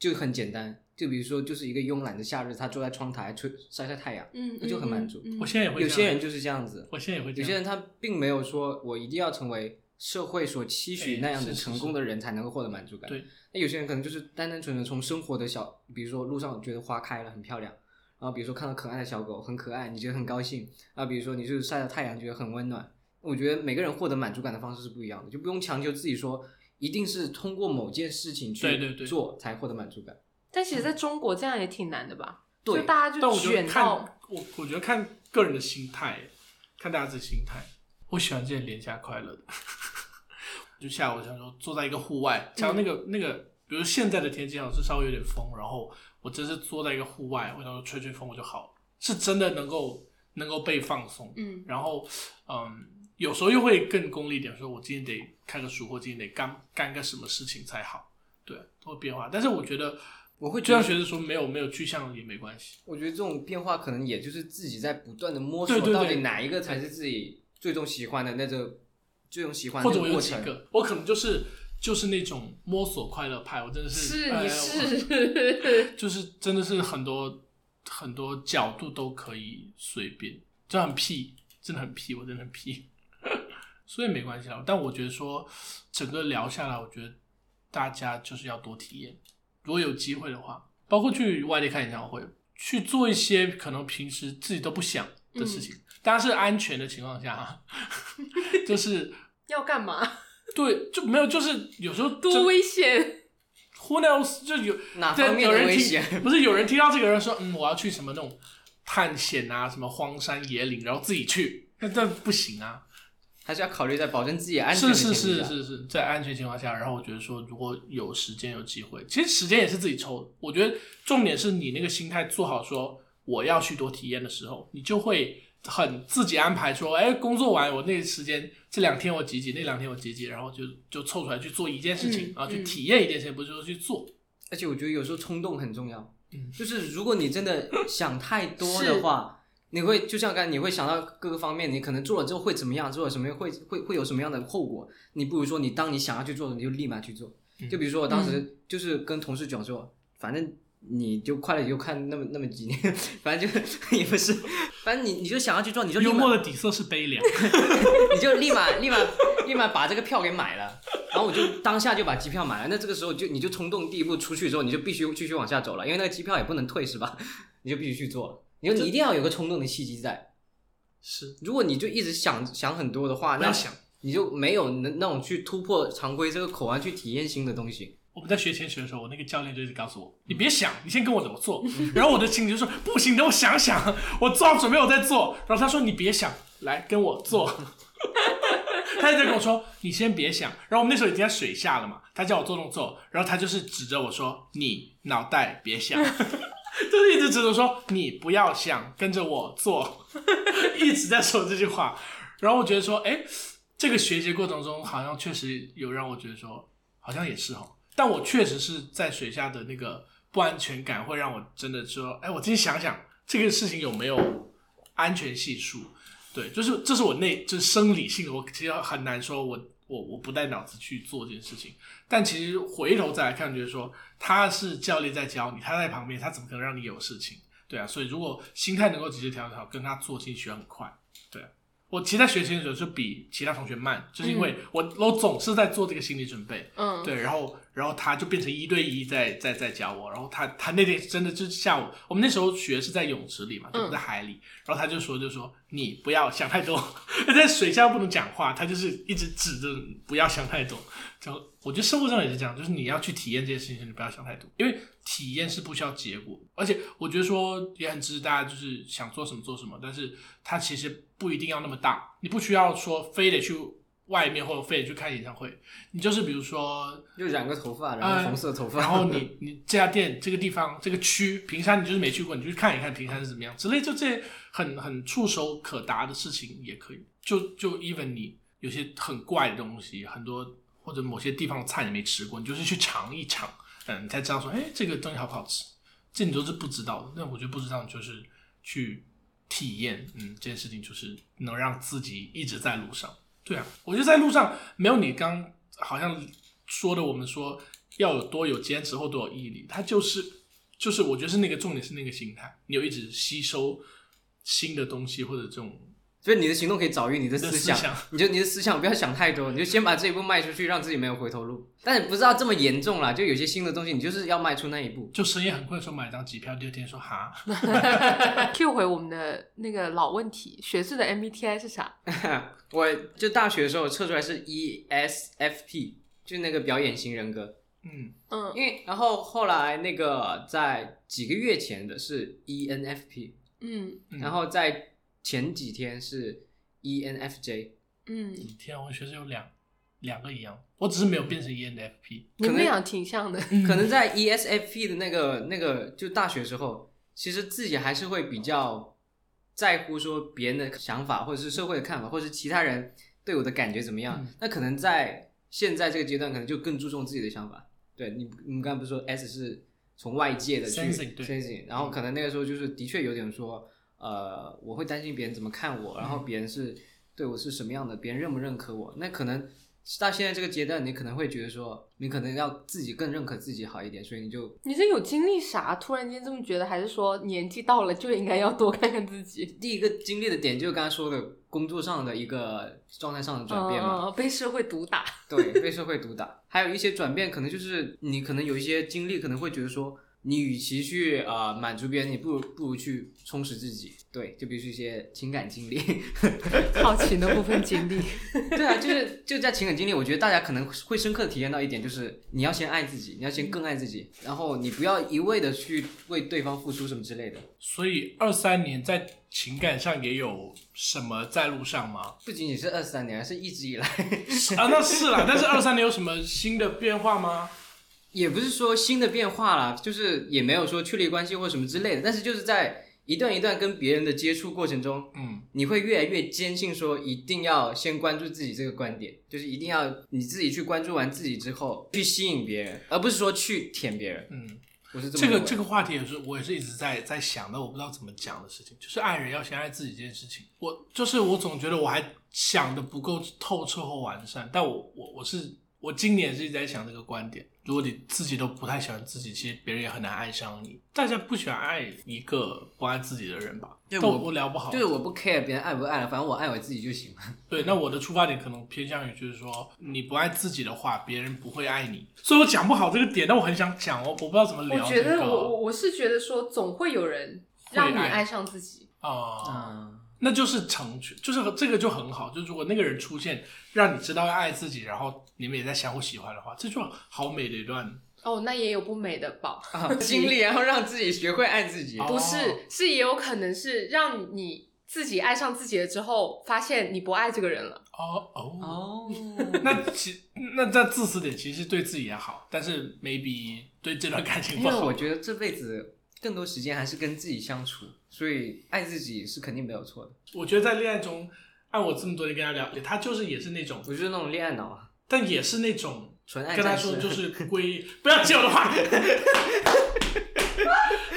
就很简单，就比如说就是一个慵懒的夏日，他坐在窗台吹晒晒太阳，嗯，那就很满足我现在也会。有些人就是这样子，我现在也会。有些人他并没有说我一定要成为社会所期许哎那样的成功的人才能够获得满足感。对，那有些人可能就是单单纯纯从生活的小，比如说路上觉得花开了很漂亮，然后比如说看到可爱的小狗很可爱，你觉得很高兴啊，比如说你就是晒着太阳觉得很温暖。我觉得每个人获得满足感的方式是不一样的，就不用强求自己说一定是通过某件事情对对对去做才获得满足感。但其实在中国这样也挺难的吧？对就大家但我就觉得看卷到，我，我觉得看个人的心态，看大家自己心态。我喜欢这些廉价快乐的，就下午想说坐在一个户外，像那个、那个，比如现在的天气好像是稍微有点风，然后我真是坐在一个户外，我想说吹吹风我就好了，是真的能够能够被放松。嗯然后嗯，有时候又会更功利一点，说我今天得看个书，或今天得干干个什么事情才好，对，都会变化。但是我觉得，我会觉得像学生说，没有没有去向也没关系。我觉得这种变化可能也就是自己在不断的摸索，到底哪一个才是自己最终喜欢的那个最终喜欢的或者我有。几个，我可能就是就是那种摸索快乐派，我真的是是你我是，就是真的是很多很多角度都可以随便，就很屁，真的很屁，我真的很屁，所以没关系啦。但我觉得说整个聊下来，我觉得大家就是要多体验，如果有机会的话，包括去外地看演唱会，去做一些可能平时自己都不想的事情，当然是安全的情况下哈，就是。要干嘛？对，就没有，就是有时候多危险！who knows 就有哪方面危险？不是有人听到这个人说，嗯，我要去什么那种探险啊，什么荒山野岭，然后自己去，那这不行啊。还是要考虑在保证自己安全是。是是是是，在安全情况下，然后我觉得说，如果有时间有机会，其实时间也是自己抽的。我觉得重点是你那个心态做好说我要去多体验的时候，你就会很自己安排说，哎，工作完我那个时间这两天我挤挤，那两天我挤挤，然后就就凑出来去做一件事情，嗯然后去嗯体验一件事情，不是说去做。而且我觉得有时候冲动很重要，嗯就是如果你真的想太多的话，你会就像刚才你会想到各个方面，你可能做了之后会怎么样，做了什么会会会有什么样的后果，你不如说你当你想要去做的，你就立马去做。嗯就比如说我当时就是跟同事讲说，反正你就快乐就看那么那么几年，反正就也不是，反正你你就想要去做，你就幽默的底色是悲凉，你就立马立马立马把这个票给买了，然后我就当下就把机票买了。那这个时候就你就冲动第一步出去之后，你就必须继续往下走了，因为那个机票也不能退是吧？你就必须去做了。你说你一定要有个冲动的契机在。是如果你就一直想想很多的话，那想。你就没有那那种去突破常规这个口岸去体验新的东西。我们在学潜水的时候，我那个教练就一直告诉我：“你别想，你先跟我怎么做。”然后我的心里就说：“不行，等我想想，我做好准备我再做。”然后他说：“你别想，来跟我做。”他就在跟我说：“你先别想。”然后我们那时候已经在水下了嘛，他叫我做动作，然后他就是指着我说：“你脑袋别想。” 就是一直指着说：“你不要想，跟着我做。”一直在说这句话。然后我觉得说：“哎，这个学习过程中好像确实有让我觉得说，好像也是哦。”但我确实是在水下的那个不安全感，会让我真的说，哎，我自己想想这个事情有没有安全系数？对，就是这是我内就是生理性的，我其实很难说我我我不带脑子去做这件事情。但其实回头再来看，就是说他是教练在教你，他在旁边，他怎么可能让你有事情？对啊，所以如果心态能够直接调整好，跟他做，进去很快。我其实在学习的时候就比其他同学慢，就是因为我我总是在做这个心理准备。嗯，对，然后然后他就变成一对一在在在教我，然后他他那天真的就是下午，我们那时候学是在泳池里嘛，就不在海里，然后他就说就说你不要想太多，在水下不能讲话，他就是一直指着不要想太多。就我觉得生活上也是这样，就是你要去体验这件事情，你不要想太多，因为体验是不需要结果，而且我觉得说也很支持大家就是想做什么做什么，但是它其实不一定要那么大，你不需要说非得去外面或者非得去看演唱会，你就是比如说就染个头发，染个红色头发，然后你 你这家店这个地方这个区平山你就是没去过，你就去看一看平山是怎么样之类，就这些很很触手可达的事情也可以。就就 even 你有些很怪的东西，很多或者某些地方的菜你没吃过，你就是去尝一尝，嗯，你才知道说，哎，这个东西好不好吃，这你都是不知道的。那我觉得不知道，就是去体验，嗯，这件事情就是能让自己一直在路上。对啊，我觉得在路上没有你刚好像说的，我们说要有多有坚持或多有毅力，它就是就是我觉得是那个重点是那个心态，你有一直吸收新的东西或者这种所以你的行动可以早于你的思想，思想你就你的思想不要想太多，你就先把这一步迈出去，让自己没有回头路。但是不知道这么严重啦，就有些新的东西，你就是要迈出那一步。就深夜很困的时候买一张机票，第二天说哈，Q 回我们的那个老问题，学士的 MBTI 是啥？我就大学的时候测出来是 E ESFP，就是那个表演型人格。嗯，嗯因为然后后来那个在几个月前的是 ENFP，嗯嗯然后在前几天是 E ENFJ。嗯，天啊，我学生有两两个一样，我只是没有变成 ENFP，你们俩挺像的。可能在 E ESFP 的那个那个就大学时候，其实自己还是会比较在乎说别人的想法，或者是社会的看法，或者是其他人对我的感觉怎么样。嗯那可能在现在这个阶段，可能就更注重自己的想法。对你，你们刚才不是说 S 是从外界的去 Sensing，对 sensing，然后可能那个时候就是的确有点说，呃，我会担心别人怎么看我，然后别人是对我是什么样的，别人认不认可我，那可能。到现在这个阶段，你可能会觉得说，你可能要自己更认可自己好一点，所以你就你是有经历啥？突然间这么觉得，还是说年纪到了就应该要多看看自己？第一个经历的点就是刚才说的工作上的一个状态上的转变嘛，嗯，被社会毒打。对，被社会毒打，还有一些转变，可能就是你可能有一些经历，可能会觉得说，你与其去呃满足别人，你不如不如去充实自己。对，就比如说一些情感经历。好奇的部分经历。对啊，就是就在情感经历，我觉得大家可能会深刻地体验到一点，就是你要先爱自己，你要先更爱自己，然后你不要一味的去为对方付出什么之类的。所以二三年在情感上也有什么在路上吗？不仅仅是二三年，而是一直以来，啊，那是啦。但是二三年有什么新的变化吗？也不是说新的变化啦，就是也没有说确立关系或什么之类的，但是就是在一段一段跟别人的接触过程中，嗯，你会越来越坚信说一定要先关注自己这个观点，就是一定要你自己去关注完自己之后去吸引别人，而不是说去舔别人。嗯，我是这么这个这个话题也是我也是一直在在想的，我不知道怎么讲的事情，就是爱人要先爱自己这件事情。我就是我总觉得我还想的不够透彻或完善，但我我我是我今年是一直在想这个观点。如果你自己都不太喜欢自己，其实别人也很难爱上你。大家不喜欢爱一个不爱自己的人吧？但对我我聊不好，就是我不 care 别人爱不爱了，反正我爱我自己就行了。对，那我的出发点可能偏向于就是说，你不爱自己的话，别人不会爱你。所以我讲不好这个点，但我很想讲哦，我不知道怎么聊、我这个。觉得我我我是觉得说，总会有人让你爱爱上自己。啊、嗯，那就是成全，就是这个就很好。就如果那个人出现，让你知道要爱自己，然后你们也在相互喜欢的话，这就好美的一段。哦，那也有不美的宝？啊经历，然后让自己学会爱自己。哦不是，是也有可能是让你自己爱上自己了之后，发现你不爱这个人了。哦哦，哦，那其那在自私点，其实对自己也好，但是 maybe 对这段感情不好。为我觉得这辈子更多时间还是跟自己相处，所以爱自己是肯定没有错的。我觉得在恋爱中，按我这么多年跟他聊，他就是也是那种，我就是那种恋爱脑啊，但也是那种纯爱跟他。说就是 规，不要接我的话，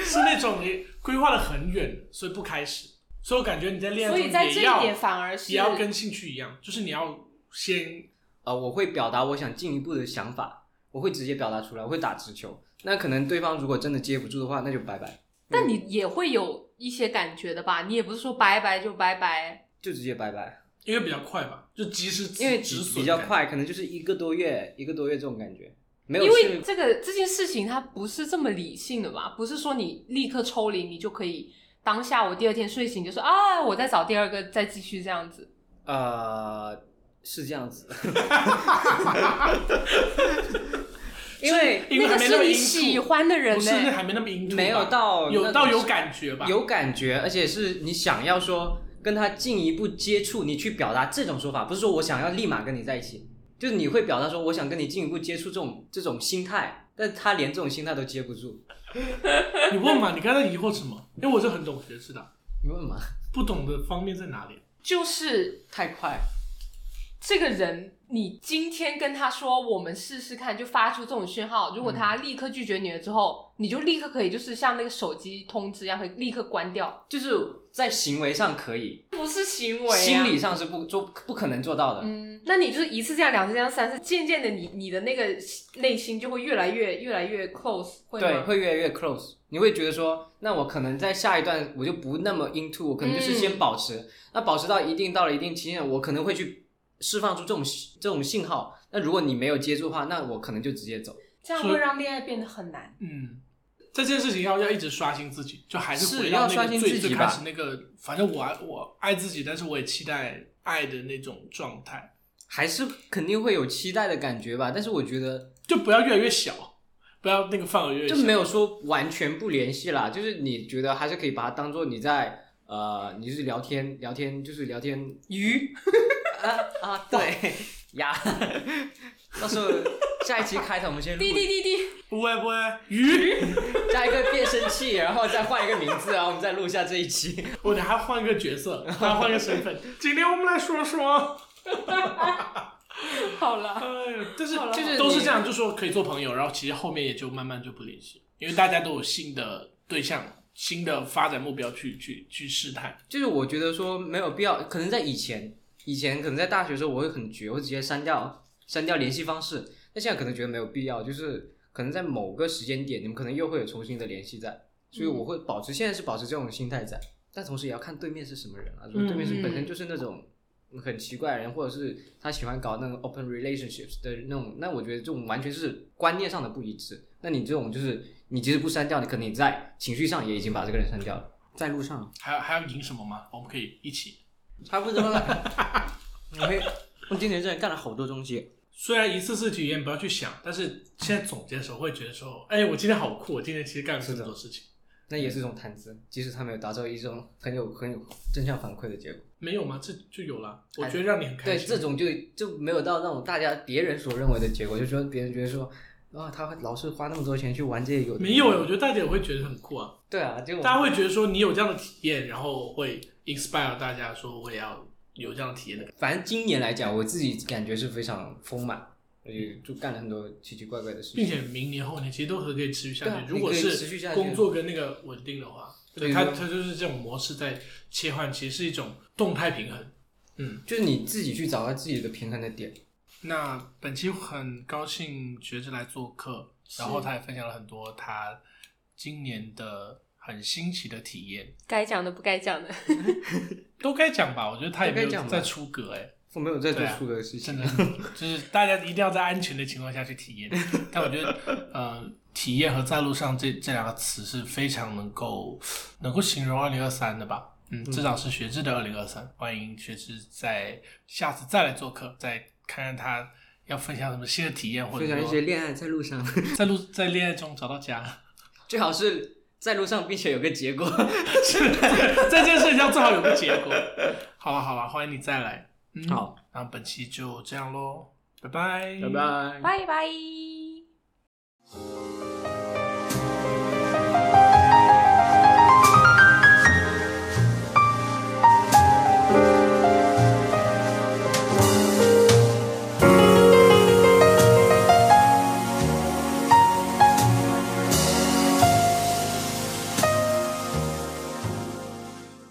是那种你规划的很远，所以不开始。所以我感觉你在恋爱中所以在这也要一点反而是也要跟兴趣一样，就是你要先呃，我会表达我想进一步的想法，我会直接表达出来，我会打直球。那可能对方如果真的接不住的话，那就拜拜，但你也会有一些感觉的吧？你也不是说拜拜就拜拜。就直接拜拜。因为比较快吧，就及时止因为止损。比较快，可能就是一个多月，一个多月这种感觉。没有因为是这个这件事情它不是这么理性的吧？不是说你立刻抽离你就可以当下我第二天睡醒就说啊，我再找第二个再继续这样子。呃是这样子，因 为因为那个是你喜素，欢的人呢、不是那还没那么因没有到有到有感觉吧？有感觉，而且是你想要说跟他进一步接触，你去表达这种说法，不是说我想要立马跟你在一起，就是你会表达说我想跟你进一步接触这种这种心态，但他连这种心态都接不住，你问嘛？你刚才疑惑什么？因为我是很懂学识的，你问嘛？不懂的方面在哪里？就是太快，这个人，你今天跟他说我们试试看，就发出这种讯号。如果他立刻拒绝你了之后，你就立刻可以就是像那个手机通知一样，可以立刻关掉。就是在行为上可以，不是行为、啊，心理上是不做不可能做到的。嗯，那你就是一次这样，两次这样，三次，渐渐的你，你的那个内心就会越来越越来越 close，会对，会越来越 close。你会觉得说，那我可能在下一段我就不那么 into，我可能就是先保持。那保持到一定到了一定期限，我可能会去释放出这种这种信号。那如果你没有接住的话，那我可能就直接走。这样会让恋爱变得很难。嗯，这件事情要要一直刷新自己，就还是回到那要刷新个最最开自己吧始那个，反正我爱我爱自己，但是我也期待爱的那种状态，还是肯定会有期待的感觉吧，但是我觉得就不要越来越小，不要那个范围越小，就没有说完全不联系啦，就是你觉得还是可以把它当做你在呃，你就是聊天聊天，就是聊天鱼 啊 啊，对。呀，到时候下一期开头我们先录。滴滴滴滴，不会不会。鱼，加一个变声器，然后再换一个名字，然后我们再录下这一期。我得还换一个角色，还要换一个身份。今天我们来说说，好了，哎呀，但是就是都是这样，就说可以做朋友，然后其实后面也就慢慢就不联系，因为大家都有新的对象、新的发展目标去去去试探。就是我觉得说没有必要，可能在以前，以前可能在大学的时候我会很绝，我会直接删掉删掉联系方式。但现在可能觉得没有必要，就是可能在某个时间点，你们可能又会有重新的联系在，所以我会保持现在是保持这种心态在，但同时也要看对面是什么人啊。如果对面是本身就是那种很奇怪的人，或者是他喜欢搞那种 open relationships 的那种，那我觉得这种完全是观念上的不一致。那你这种就是你即使不删掉，你可能你在情绪上也已经把这个人删掉了，在路上还要还要赢什么吗？我们可以一起。差不多了。我会，我今年真的干了好多东西。虽然一次次体验不要去想，但是现在总结的时候会觉得说，哎、我今天好酷，我今天其实干了这么多事情。那也是一种谈资，即使他没有达到一种很有很有正向反馈的结果。没有吗？这就有了。我觉得让你很开心对，这种就就没有到那种大家别人所认为的结果，就说别人觉得说，啊，他老是花那么多钱去玩这个没有哎，我觉得大家也会觉得很酷啊。对啊，就大家会觉得说你有这样的体验，然后会 inspire 大家说我也要有这样的体验的。反正今年来讲，我自己感觉是非常丰满，所以就干了很多奇奇怪怪的事情。并且明年后年其实都可以持续下去。啊如果你可以持续是下去工作跟那个稳定的话，对它所以说它就是这种模式在切换，其实是一种动态平衡。嗯，就是你自己去找到自己的平衡的点。那本期很高兴学志来做客，然后他也分享了很多他今年的很新奇的体验，该讲的不该讲的，都该讲吧？我觉得他也没有在出格哎、我没有在做出格的事情，真的就是大家一定要在安全的情况下去体验。但我觉得，呃，体验和在路上这这两个词是非常能够能够形容二零二三的吧。嗯，至少是学志的二零二三。欢迎学志在下次再来做客，再看看他要分享什么新的体验，或者分享一说些恋爱在路上，在路在恋爱中找到家。最好是在路上，并且有个结果。是在这件事情上最好有个结果。好了好了，欢迎你再来。嗯，好，那本期就这样喽，拜拜，拜拜。拜拜。